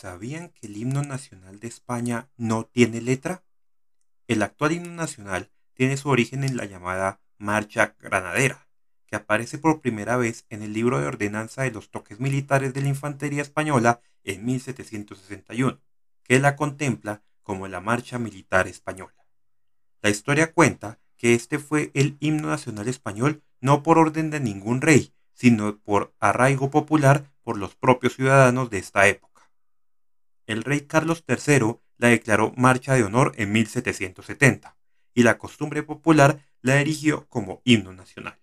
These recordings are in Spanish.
¿Sabían que el himno nacional de España no tiene letra? El actual himno nacional tiene su origen en la llamada Marcha Granadera, que aparece por primera vez en el libro de ordenanza de los toques militares de la Infantería Española en 1761, que la contempla como la Marcha Militar Española. La historia cuenta que este fue el himno nacional español no por orden de ningún rey, sino por arraigo popular por los propios ciudadanos de esta época el rey Carlos III la declaró marcha de honor en 1770 y la costumbre popular la erigió como himno nacional.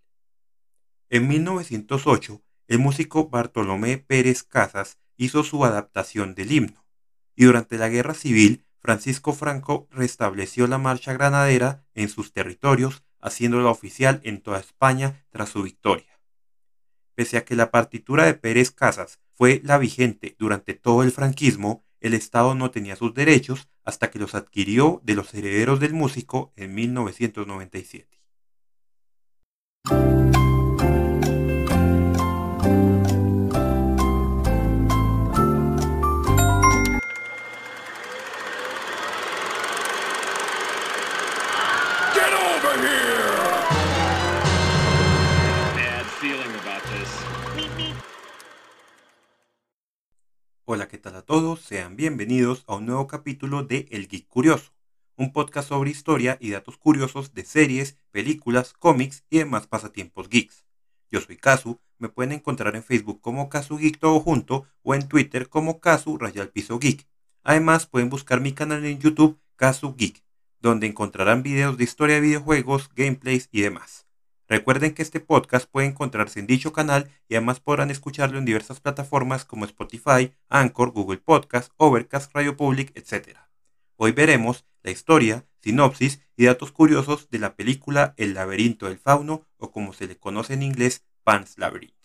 En 1908, el músico Bartolomé Pérez Casas hizo su adaptación del himno, y durante la Guerra Civil, Francisco Franco restableció la marcha granadera en sus territorios, haciéndola oficial en toda España tras su victoria. Pese a que la partitura de Pérez Casas fue la vigente durante todo el franquismo, el Estado no tenía sus derechos hasta que los adquirió de los herederos del músico en 1997. Sean bienvenidos a un nuevo capítulo de El Geek Curioso, un podcast sobre historia y datos curiosos de series, películas, cómics y demás pasatiempos geeks. Yo soy Kazu, me pueden encontrar en Facebook como Kazu Geek todo junto o en Twitter como Kazu Rayal Piso Geek. Además pueden buscar mi canal en YouTube Kazu Geek, donde encontrarán videos de historia de videojuegos, gameplays y demás. Recuerden que este podcast puede encontrarse en dicho canal y además podrán escucharlo en diversas plataformas como Spotify, Anchor, Google Podcast, Overcast, Radio Public, etc. Hoy veremos la historia, sinopsis y datos curiosos de la película El laberinto del fauno o como se le conoce en inglés Pan's Labyrinth.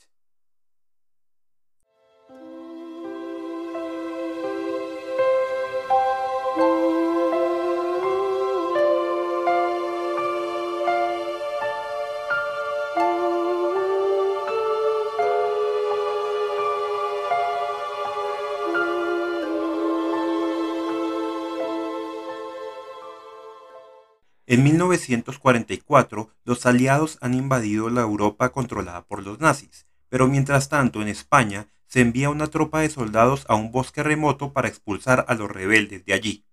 1944, los aliados han invadido la Europa controlada por los nazis, pero mientras tanto en España se envía una tropa de soldados a un bosque remoto para expulsar a los rebeldes de allí.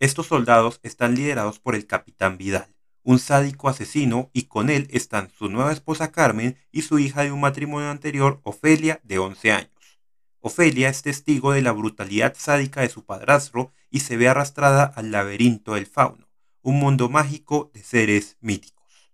Estos soldados están liderados por el capitán Vidal, un sádico asesino, y con él están su nueva esposa Carmen y su hija de un matrimonio anterior, Ofelia, de 11 años. Ofelia es testigo de la brutalidad sádica de su padrastro y se ve arrastrada al laberinto del fauno un mundo mágico de seres míticos.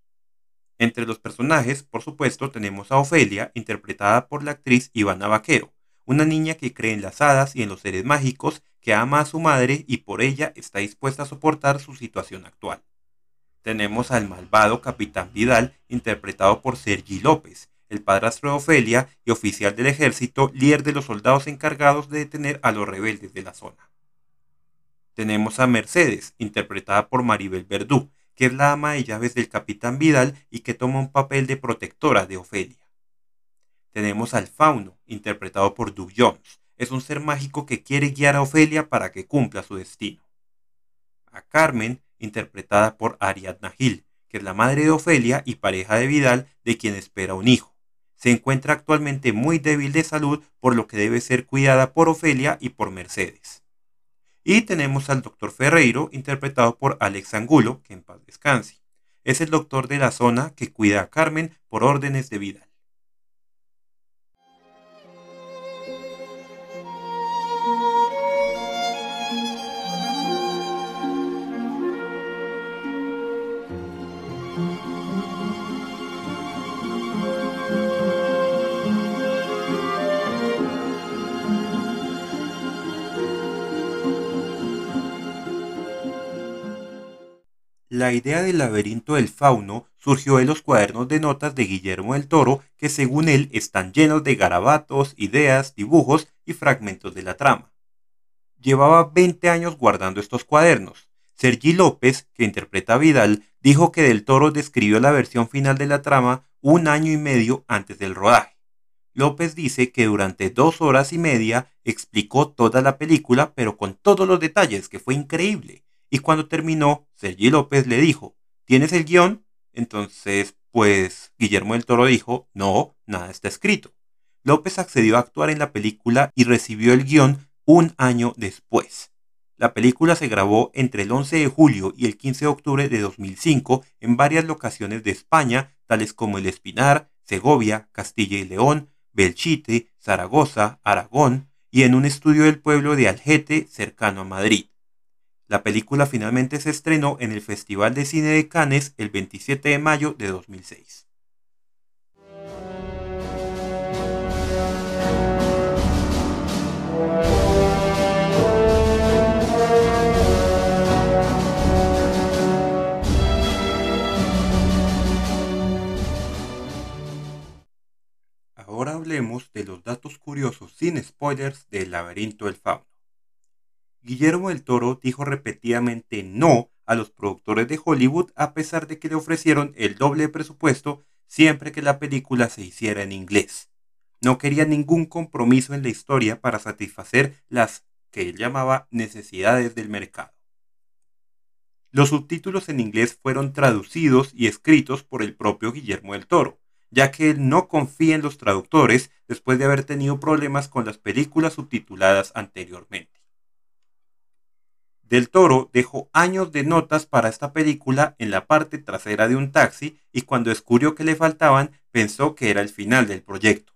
Entre los personajes, por supuesto, tenemos a Ofelia, interpretada por la actriz Ivana Vaquero, una niña que cree en las hadas y en los seres mágicos, que ama a su madre y por ella está dispuesta a soportar su situación actual. Tenemos al malvado Capitán Vidal, interpretado por Sergi López, el padrastro de Ofelia y oficial del ejército, líder de los soldados encargados de detener a los rebeldes de la zona. Tenemos a Mercedes, interpretada por Maribel Verdú, que es la ama de llaves del capitán Vidal y que toma un papel de protectora de Ofelia. Tenemos al Fauno, interpretado por Doug Jones. Es un ser mágico que quiere guiar a Ofelia para que cumpla su destino. A Carmen, interpretada por Ariadna Gil, que es la madre de Ofelia y pareja de Vidal, de quien espera un hijo. Se encuentra actualmente muy débil de salud, por lo que debe ser cuidada por Ofelia y por Mercedes. Y tenemos al doctor Ferreiro, interpretado por Alex Angulo, que en paz descanse. Es el doctor de la zona que cuida a Carmen por órdenes de vida. La idea del laberinto del fauno surgió de los cuadernos de notas de Guillermo del Toro, que según él están llenos de garabatos, ideas, dibujos y fragmentos de la trama. Llevaba 20 años guardando estos cuadernos. Sergi López, que interpreta a Vidal, dijo que del Toro describió la versión final de la trama un año y medio antes del rodaje. López dice que durante dos horas y media explicó toda la película, pero con todos los detalles, que fue increíble. Y cuando terminó, Sergi López le dijo, ¿tienes el guion? Entonces, pues Guillermo del Toro dijo, no, nada está escrito. López accedió a actuar en la película y recibió el guion un año después. La película se grabó entre el 11 de julio y el 15 de octubre de 2005 en varias locaciones de España, tales como El Espinar, Segovia, Castilla y León, Belchite, Zaragoza, Aragón y en un estudio del pueblo de Algete, cercano a Madrid. La película finalmente se estrenó en el Festival de Cine de Cannes el 27 de mayo de 2006. Ahora hablemos de los datos curiosos sin spoilers del laberinto del fauno. Guillermo del Toro dijo repetidamente no a los productores de Hollywood a pesar de que le ofrecieron el doble presupuesto siempre que la película se hiciera en inglés. No quería ningún compromiso en la historia para satisfacer las que él llamaba necesidades del mercado. Los subtítulos en inglés fueron traducidos y escritos por el propio Guillermo del Toro, ya que él no confía en los traductores después de haber tenido problemas con las películas subtituladas anteriormente. Del Toro dejó años de notas para esta película en la parte trasera de un taxi y cuando descubrió que le faltaban pensó que era el final del proyecto.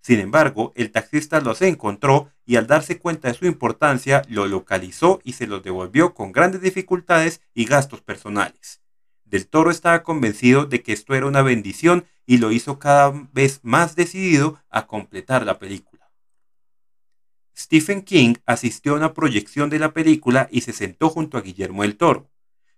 Sin embargo, el taxista los encontró y al darse cuenta de su importancia lo localizó y se los devolvió con grandes dificultades y gastos personales. Del Toro estaba convencido de que esto era una bendición y lo hizo cada vez más decidido a completar la película. Stephen King asistió a una proyección de la película y se sentó junto a Guillermo del Toro.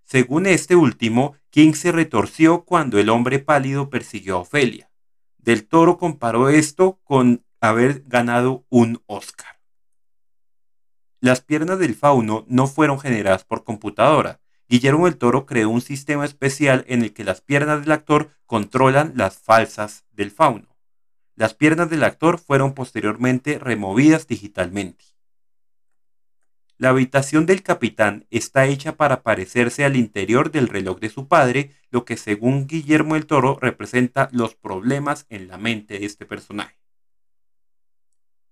Según este último, King se retorció cuando el hombre pálido persiguió a Ofelia. Del Toro comparó esto con haber ganado un Oscar. Las piernas del fauno no fueron generadas por computadora, Guillermo del Toro creó un sistema especial en el que las piernas del actor controlan las falsas del fauno. Las piernas del actor fueron posteriormente removidas digitalmente. La habitación del capitán está hecha para parecerse al interior del reloj de su padre, lo que según Guillermo del Toro representa los problemas en la mente de este personaje.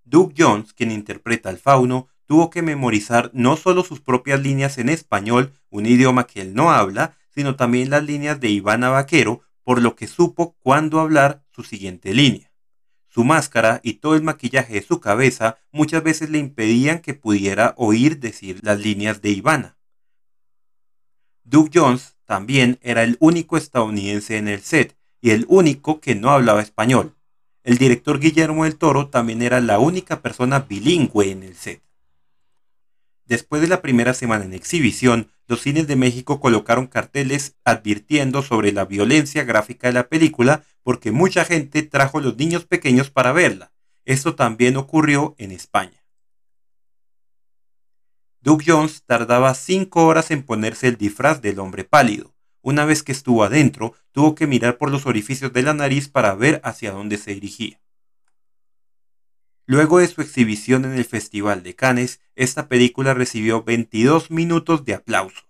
Doug Jones, quien interpreta al fauno, tuvo que memorizar no solo sus propias líneas en español, un idioma que él no habla, sino también las líneas de Ivana Vaquero, por lo que supo cuándo hablar su siguiente línea. Su máscara y todo el maquillaje de su cabeza muchas veces le impedían que pudiera oír decir las líneas de Ivana. Doug Jones también era el único estadounidense en el set y el único que no hablaba español. El director Guillermo del Toro también era la única persona bilingüe en el set. Después de la primera semana en exhibición, los cines de México colocaron carteles advirtiendo sobre la violencia gráfica de la película porque mucha gente trajo los niños pequeños para verla. Esto también ocurrió en España. Doug Jones tardaba cinco horas en ponerse el disfraz del hombre pálido. Una vez que estuvo adentro, tuvo que mirar por los orificios de la nariz para ver hacia dónde se dirigía. Luego de su exhibición en el Festival de Cannes, esta película recibió 22 minutos de aplausos.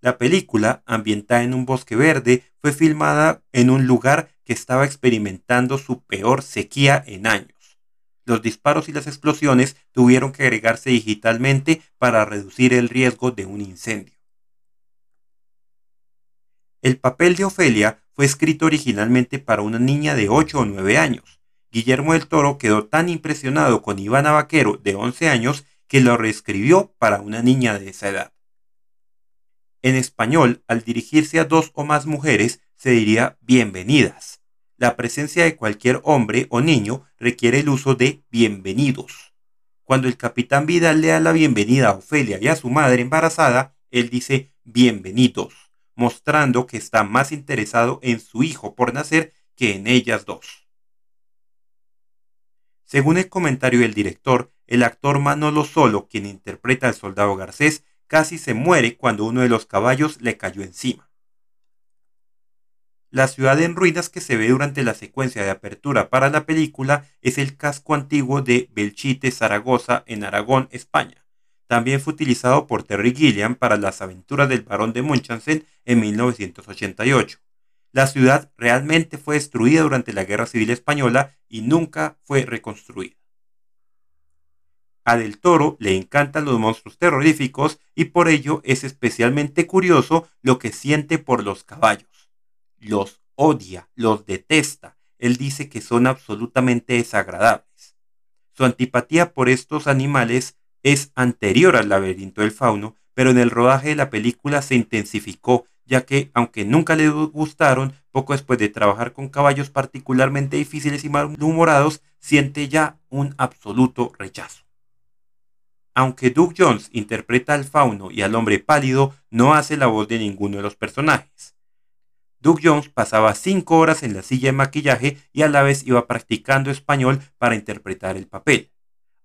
La película, ambientada en un bosque verde, fue filmada en un lugar que estaba experimentando su peor sequía en años. Los disparos y las explosiones tuvieron que agregarse digitalmente para reducir el riesgo de un incendio. El papel de Ofelia fue escrito originalmente para una niña de 8 o 9 años Guillermo del Toro quedó tan impresionado con Ivana Vaquero, de 11 años, que lo reescribió para una niña de esa edad. En español, al dirigirse a dos o más mujeres, se diría bienvenidas. La presencia de cualquier hombre o niño requiere el uso de bienvenidos. Cuando el capitán Vidal le da la bienvenida a Ofelia y a su madre embarazada, él dice bienvenidos, mostrando que está más interesado en su hijo por nacer que en ellas dos. Según el comentario del director, el actor Manolo Solo, quien interpreta al soldado Garcés, casi se muere cuando uno de los caballos le cayó encima. La ciudad en ruinas que se ve durante la secuencia de apertura para la película es el casco antiguo de Belchite, Zaragoza, en Aragón, España. También fue utilizado por Terry Gilliam para las aventuras del barón de Munchausen en 1988. La ciudad realmente fue destruida durante la Guerra Civil Española y nunca fue reconstruida. A Del Toro le encantan los monstruos terroríficos y por ello es especialmente curioso lo que siente por los caballos los odia, los detesta. Él dice que son absolutamente desagradables. Su antipatía por estos animales es anterior al laberinto del fauno, pero en el rodaje de la película se intensificó, ya que, aunque nunca le gustaron, poco después de trabajar con caballos particularmente difíciles y malhumorados, siente ya un absoluto rechazo. Aunque Doug Jones interpreta al fauno y al hombre pálido, no hace la voz de ninguno de los personajes. Doug Jones pasaba cinco horas en la silla de maquillaje y a la vez iba practicando español para interpretar el papel.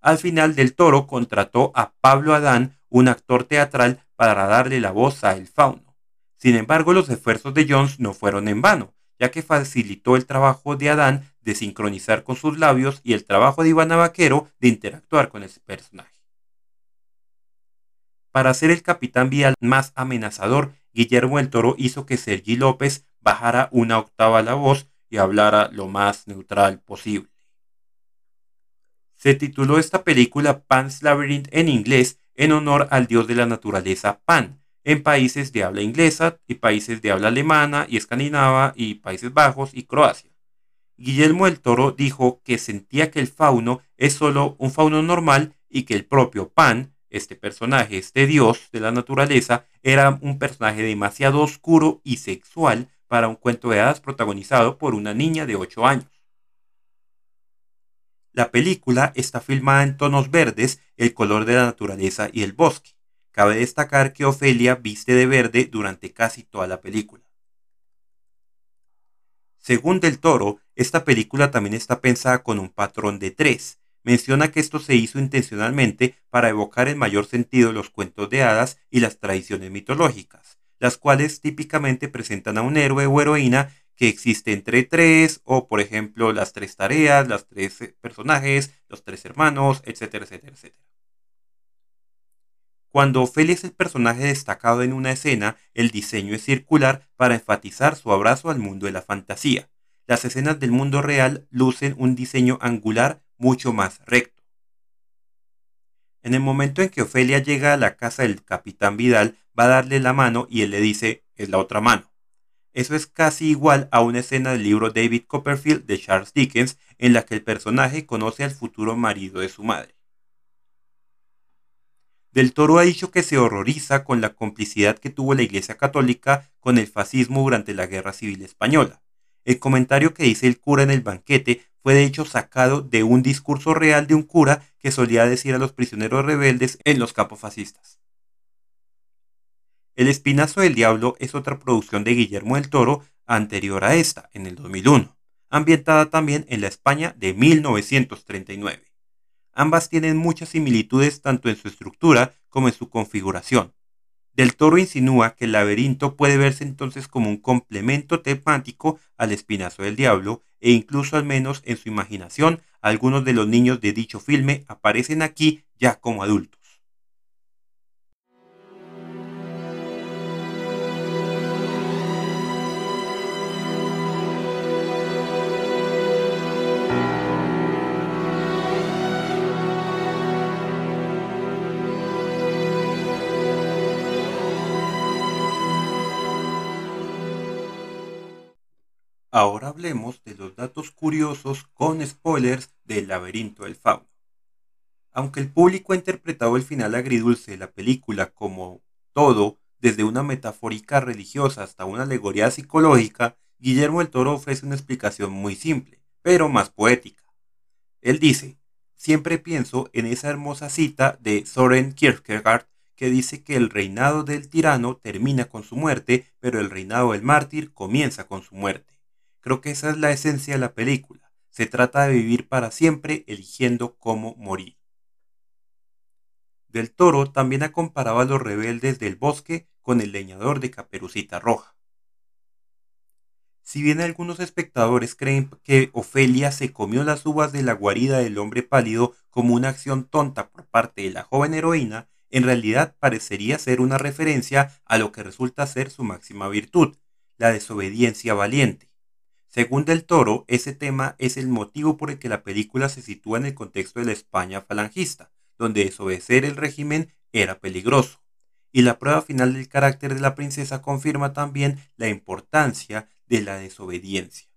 Al final del toro contrató a Pablo Adán, un actor teatral, para darle la voz a El Fauno. Sin embargo, los esfuerzos de Jones no fueron en vano, ya que facilitó el trabajo de Adán de sincronizar con sus labios y el trabajo de Ivana Vaquero de interactuar con ese personaje. Para ser el capitán vial más amenazador, Guillermo el Toro hizo que Sergi López bajara una octava la voz y hablara lo más neutral posible. Se tituló esta película Pan's Labyrinth en inglés en honor al dios de la naturaleza Pan, en países de habla inglesa y países de habla alemana y escandinava y Países Bajos y Croacia. Guillermo el Toro dijo que sentía que el fauno es solo un fauno normal y que el propio Pan este personaje, este dios de la naturaleza, era un personaje demasiado oscuro y sexual para un cuento de hadas protagonizado por una niña de 8 años. La película está filmada en tonos verdes, el color de la naturaleza y el bosque. Cabe destacar que Ofelia viste de verde durante casi toda la película. Según Del Toro, esta película también está pensada con un patrón de tres, menciona que esto se hizo intencionalmente para evocar en mayor sentido los cuentos de hadas y las tradiciones mitológicas, las cuales típicamente presentan a un héroe o heroína que existe entre tres, o por ejemplo las tres tareas, las tres eh, personajes, los tres hermanos, etcétera, etcétera, etcétera. Cuando Ofelia es el personaje destacado en una escena, el diseño es circular para enfatizar su abrazo al mundo de la fantasía. Las escenas del mundo real lucen un diseño angular mucho más recto. En el momento en que Ofelia llega a la casa del capitán Vidal, va a darle la mano y él le dice, es la otra mano. Eso es casi igual a una escena del libro David Copperfield de Charles Dickens, en la que el personaje conoce al futuro marido de su madre. Del Toro ha dicho que se horroriza con la complicidad que tuvo la Iglesia Católica con el fascismo durante la Guerra Civil Española. El comentario que dice el cura en el banquete fue de hecho sacado de un discurso real de un cura que solía decir a los prisioneros rebeldes en los campos fascistas. El Espinazo del Diablo es otra producción de Guillermo del Toro anterior a esta, en el 2001, ambientada también en la España de 1939. Ambas tienen muchas similitudes tanto en su estructura como en su configuración, del Toro insinúa que el laberinto puede verse entonces como un complemento temático al espinazo del diablo e incluso al menos en su imaginación algunos de los niños de dicho filme aparecen aquí ya como adultos. Ahora hablemos de los datos curiosos con spoilers del laberinto del fauno. Aunque el público ha interpretado el final agridulce de la película como todo, desde una metafórica religiosa hasta una alegoría psicológica, Guillermo el Toro ofrece una explicación muy simple, pero más poética. Él dice, siempre pienso en esa hermosa cita de Soren Kierkegaard que dice que el reinado del tirano termina con su muerte, pero el reinado del mártir comienza con su muerte. Creo que esa es la esencia de la película. Se trata de vivir para siempre eligiendo cómo morir. Del Toro también ha comparado a los rebeldes del bosque con el leñador de Caperucita Roja. Si bien algunos espectadores creen que Ofelia se comió las uvas de la guarida del hombre pálido como una acción tonta por parte de la joven heroína, en realidad parecería ser una referencia a lo que resulta ser su máxima virtud, la desobediencia valiente. Según Del Toro, ese tema es el motivo por el que la película se sitúa en el contexto de la España falangista, donde desobedecer el régimen era peligroso. Y la prueba final del carácter de la princesa confirma también la importancia de la desobediencia.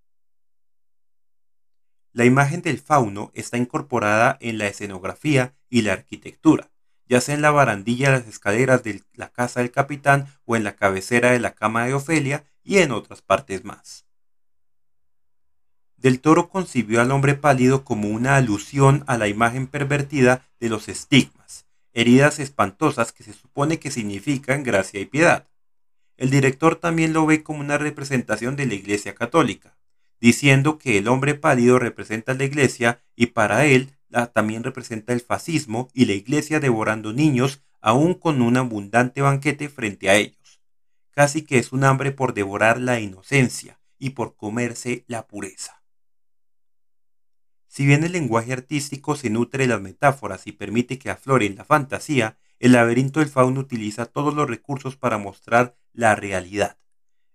La imagen del fauno está incorporada en la escenografía y la arquitectura, ya sea en la barandilla de las escaleras de la casa del capitán o en la cabecera de la cama de Ofelia y en otras partes más. Del Toro concibió al hombre pálido como una alusión a la imagen pervertida de los estigmas, heridas espantosas que se supone que significan gracia y piedad. El director también lo ve como una representación de la Iglesia Católica, diciendo que el hombre pálido representa la Iglesia y para él también representa el fascismo y la Iglesia devorando niños aún con un abundante banquete frente a ellos. Casi que es un hambre por devorar la inocencia y por comerse la pureza. Si bien el lenguaje artístico se nutre de las metáforas y permite que afloren la fantasía, el laberinto del fauno utiliza todos los recursos para mostrar la realidad.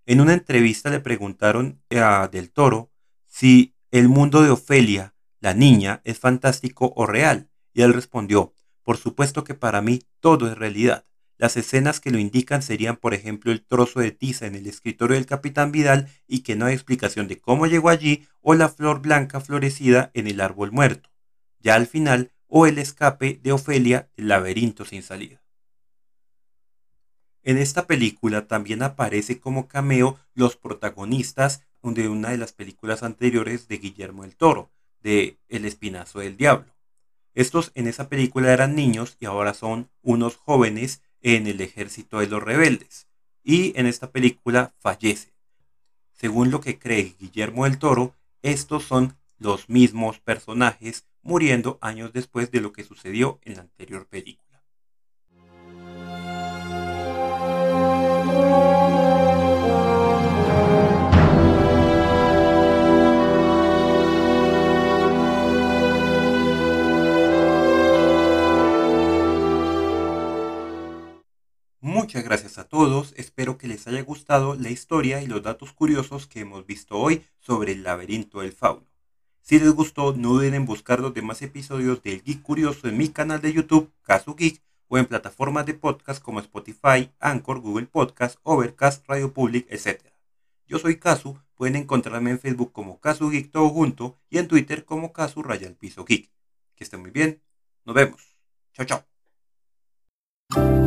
En una entrevista le preguntaron a Del Toro si el mundo de Ofelia, la niña, es fantástico o real, y él respondió, por supuesto que para mí todo es realidad. Las escenas que lo indican serían, por ejemplo, el trozo de tiza en el escritorio del capitán Vidal y que no hay explicación de cómo llegó allí, o la flor blanca florecida en el árbol muerto. Ya al final, o el escape de Ofelia, el laberinto sin salida. En esta película también aparece como cameo los protagonistas de una de las películas anteriores de Guillermo el Toro, de El Espinazo del Diablo. Estos en esa película eran niños y ahora son unos jóvenes en el ejército de los rebeldes. Y en esta película fallecen. Según lo que cree Guillermo del Toro, estos son los mismos personajes muriendo años después de lo que sucedió en la anterior película. Muchas gracias a todos, espero que les haya gustado la historia y los datos curiosos que hemos visto hoy sobre el laberinto del fauno. Si les gustó, no duden en buscar los demás episodios del Geek Curioso en mi canal de YouTube, Casu Geek, o en plataformas de podcast como Spotify, Anchor, Google Podcast, Overcast, Radio Public, etc. Yo soy Casu, pueden encontrarme en Facebook como Casu Geek todo junto y en Twitter como Casu Raya el Piso Geek. Que estén muy bien, nos vemos. Chao, chao.